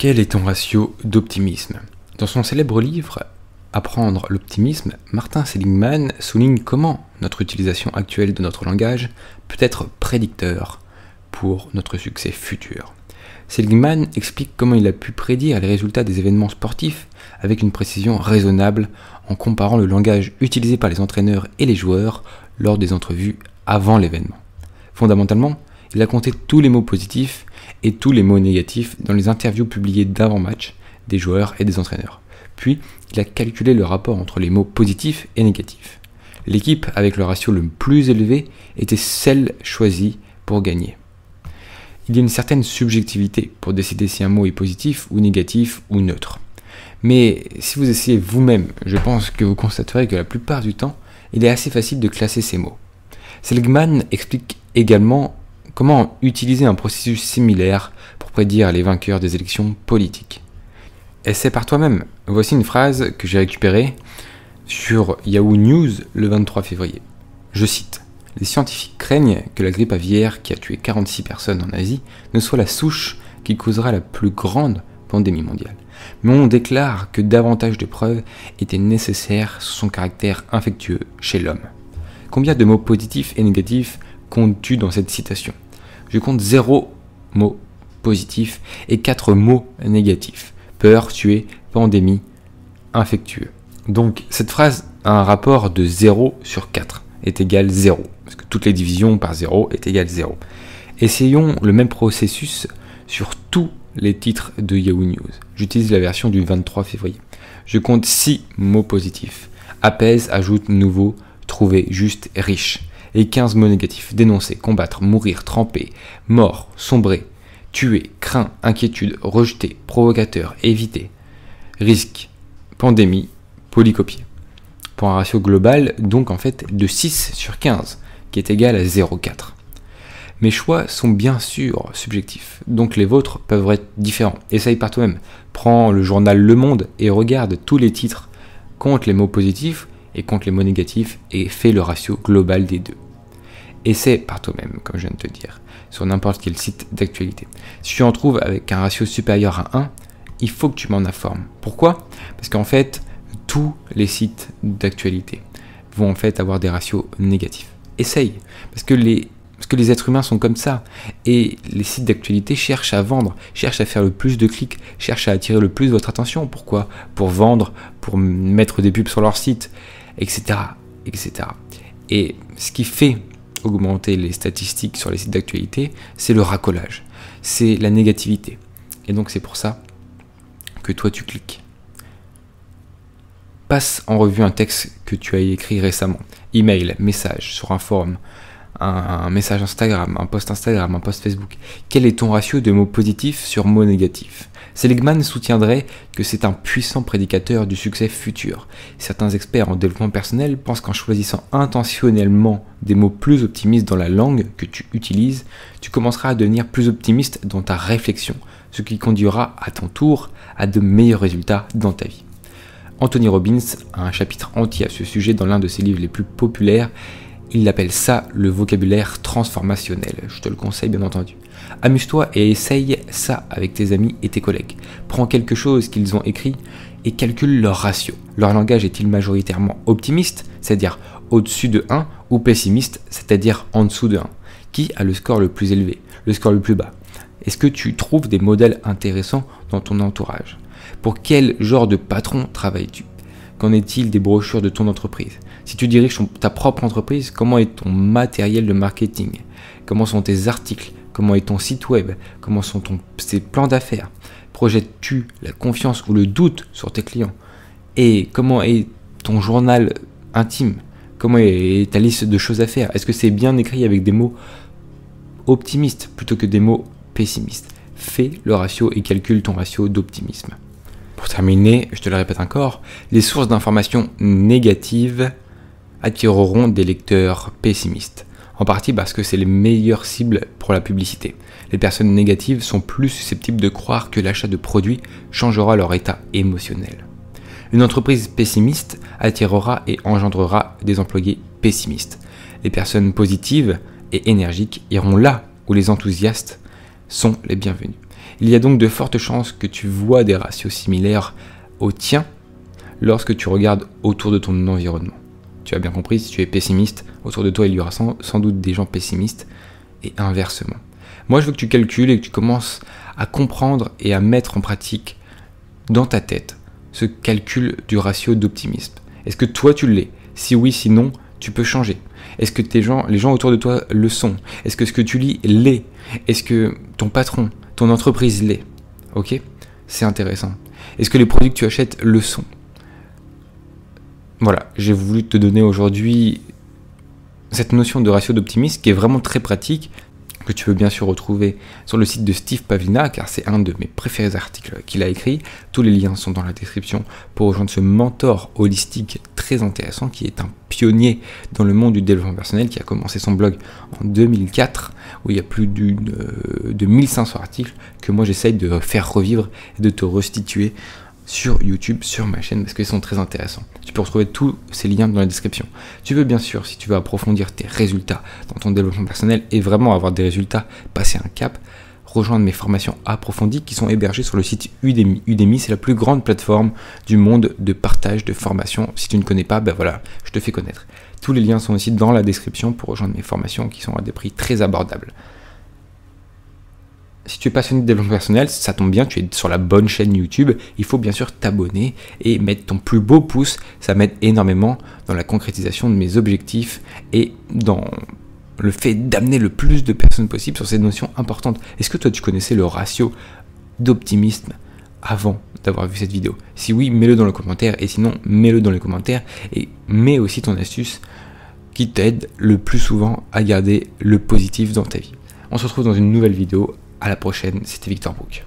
Quel est ton ratio d'optimisme? Dans son célèbre livre Apprendre l'optimisme, Martin Seligman souligne comment notre utilisation actuelle de notre langage peut être prédicteur pour notre succès futur. Seligman explique comment il a pu prédire les résultats des événements sportifs avec une précision raisonnable en comparant le langage utilisé par les entraîneurs et les joueurs lors des entrevues avant l'événement. Fondamentalement, il a compté tous les mots positifs et tous les mots négatifs dans les interviews publiées d'avant-match des joueurs et des entraîneurs. Puis, il a calculé le rapport entre les mots positifs et négatifs. L'équipe avec le ratio le plus élevé était celle choisie pour gagner. Il y a une certaine subjectivité pour décider si un mot est positif ou négatif ou neutre. Mais si vous essayez vous-même, je pense que vous constaterez que la plupart du temps, il est assez facile de classer ces mots. Seligman explique également comment utiliser un processus similaire pour prédire les vainqueurs des élections politiques? Essaie par toi-même. Voici une phrase que j'ai récupérée sur Yahoo News le 23 février. Je cite Les scientifiques craignent que la grippe aviaire qui a tué 46 personnes en Asie ne soit la souche qui causera la plus grande pandémie mondiale. Mais on déclare que davantage de preuves étaient nécessaires sur son caractère infectieux chez l'homme. Combien de mots positifs et négatifs comptes-tu dans cette citation? Je compte zéro mot positif et quatre mots négatifs. Peur, tuer, pandémie, infectueux. Donc cette phrase a un rapport de 0 sur 4 est égal 0. Parce que toutes les divisions par 0 est égal 0. Essayons le même processus sur tous les titres de Yahoo News. J'utilise la version du 23 février. Je compte 6 mots positifs. Apaise, ajoute, nouveau, trouver, juste, riche. Et 15 mots négatifs. Dénoncer, combattre, mourir, tremper, mort, sombrer, tuer, craint, inquiétude, rejeter, provocateur, éviter, risque, pandémie, polycopier. Pour un ratio global, donc en fait, de 6 sur 15, qui est égal à 0,4. Mes choix sont bien sûr subjectifs, donc les vôtres peuvent être différents. Essaye par toi-même. Prends le journal Le Monde et regarde tous les titres. Compte les mots positifs et compte les mots négatifs et fais le ratio global des deux. Essaie par toi-même, comme je viens de te dire, sur n'importe quel site d'actualité. Si tu en trouves avec un ratio supérieur à 1, il faut que tu m'en informes. Pourquoi? Parce qu'en fait, tous les sites d'actualité vont en fait avoir des ratios négatifs. Essaye, parce que les parce que les êtres humains sont comme ça. Et les sites d'actualité cherchent à vendre, cherchent à faire le plus de clics, cherchent à attirer le plus votre attention. Pourquoi? Pour vendre, pour mettre des pubs sur leur site, etc., etc. Et ce qui fait augmenter les statistiques sur les sites d'actualité, c'est le racolage, c'est la négativité. Et donc c'est pour ça que toi tu cliques. Passe en revue un texte que tu as écrit récemment, email, message sur un forum, un, message Instagram, un post Instagram, un post Facebook Quel est ton ratio de mots positifs sur mots négatifs? Seligman soutiendrait que c'est un puissant prédicateur du succès futur. Certains experts en développement personnel pensent qu'en choisissant intentionnellement des mots plus optimistes dans la langue que tu utilises, tu commenceras à devenir plus optimiste dans ta réflexion, ce qui conduira à ton tour à de meilleurs résultats dans ta vie. Anthony Robbins a un chapitre entier à ce sujet dans l'un de ses livres les plus populaires il appelle ça le vocabulaire transformationnel. Je te le conseille bien entendu. Amuse-toi et essaye ça avec tes amis et tes collègues. Prends quelque chose qu'ils ont écrit et calcule leur ratio. Leur langage est-il majoritairement optimiste, c'est-à-dire au-dessus de 1, ou pessimiste, c'est-à-dire en dessous de 1 Qui a le score le plus élevé, le score le plus bas? Est-ce que tu trouves des modèles intéressants dans ton entourage? Pour quel genre de patron travailles-tu? Qu'en est-il des brochures de ton entreprise? Si tu diriges ta propre entreprise, comment est ton matériel de marketing? Comment sont tes articles? Comment est ton site web? Comment sont tes plans d'affaires? Projettes-tu la confiance ou le doute sur tes clients? Et comment est ton journal intime? Comment est ta liste de choses à faire? Est-ce que c'est bien écrit avec des mots optimistes plutôt que des mots pessimistes? Fais le ratio et calcule ton ratio d'optimisme. Pour terminer, je te le répète encore, les sources d'informations négatives attireront des lecteurs pessimistes, en partie parce que c'est les meilleures cibles pour la publicité. Les personnes négatives sont plus susceptibles de croire que l'achat de produits changera leur état émotionnel. Une entreprise pessimiste attirera et engendrera des employés pessimistes. Les personnes positives et énergiques iront là où les enthousiastes sont les bienvenus. Il y a donc de fortes chances que tu vois des ratios similaires aux tiens lorsque tu regardes autour de ton environnement. Tu as bien compris, si tu es pessimiste, autour de toi il y aura sans, doute des gens pessimistes et inversement. Moi je veux que tu calcules et que tu commences à comprendre et à mettre en pratique dans ta tête ce calcul du ratio d'optimisme. Est-ce que toi tu l'es? Si oui, sinon, tu peux changer. Est-ce que tes gens, les gens autour de toi le sont? Est-ce que ce que tu lis l'est? Est-ce que ton patron, ton entreprise l'est? Ok? C'est intéressant. Est-ce que les produits que tu achètes le sont? Voilà, j'ai voulu te donner aujourd'hui cette notion de ratio d'optimisme qui est vraiment très pratique que tu peux bien sûr retrouver sur le site de Steve Pavlina, car c'est un de mes préférés articles qu'il a écrit. Tous les liens sont dans la description pour rejoindre ce mentor holistique très intéressant qui est un pionnier dans le monde du développement personnel, qui a commencé son blog en 2004, où il y a plus euh, de 1500 articles que moi j'essaye de faire revivre et de te restituer sur YouTube, sur ma chaîne, parce qu'ils sont très intéressants. Tu peux retrouver tous ces liens dans la description. Tu veux bien sûr, si tu veux approfondir tes résultats dans ton développement personnel et vraiment avoir des résultats, passer un cap, rejoindre mes formations approfondies qui sont hébergées sur le site Udemy. Udemy, c'est la plus grande plateforme du monde de partage de formations. Si tu ne connais pas, ben voilà, je te fais connaître. Tous les liens sont aussi dans la description pour rejoindre mes formations qui sont à des prix très abordables si tu es passionné de développement personnel, ça tombe bien, tu es sur la bonne chaîne YouTube. Il faut bien sûr t'abonner et mettre ton plus beau pouce. Ça m'aide énormément dans la concrétisation de mes objectifs et dans le fait d'amener le plus de personnes possible sur ces notions importantes. Est-ce que toi tu connaissais le ratio d'optimisme avant d'avoir vu cette vidéo? Si oui, mets-le dans le commentaire et sinon, mets-le dans les commentaires et mets aussi ton astuce qui t'aide le plus souvent à garder le positif dans ta vie. On se retrouve dans une nouvelle vidéo à la prochaine, c'était Victor Brook.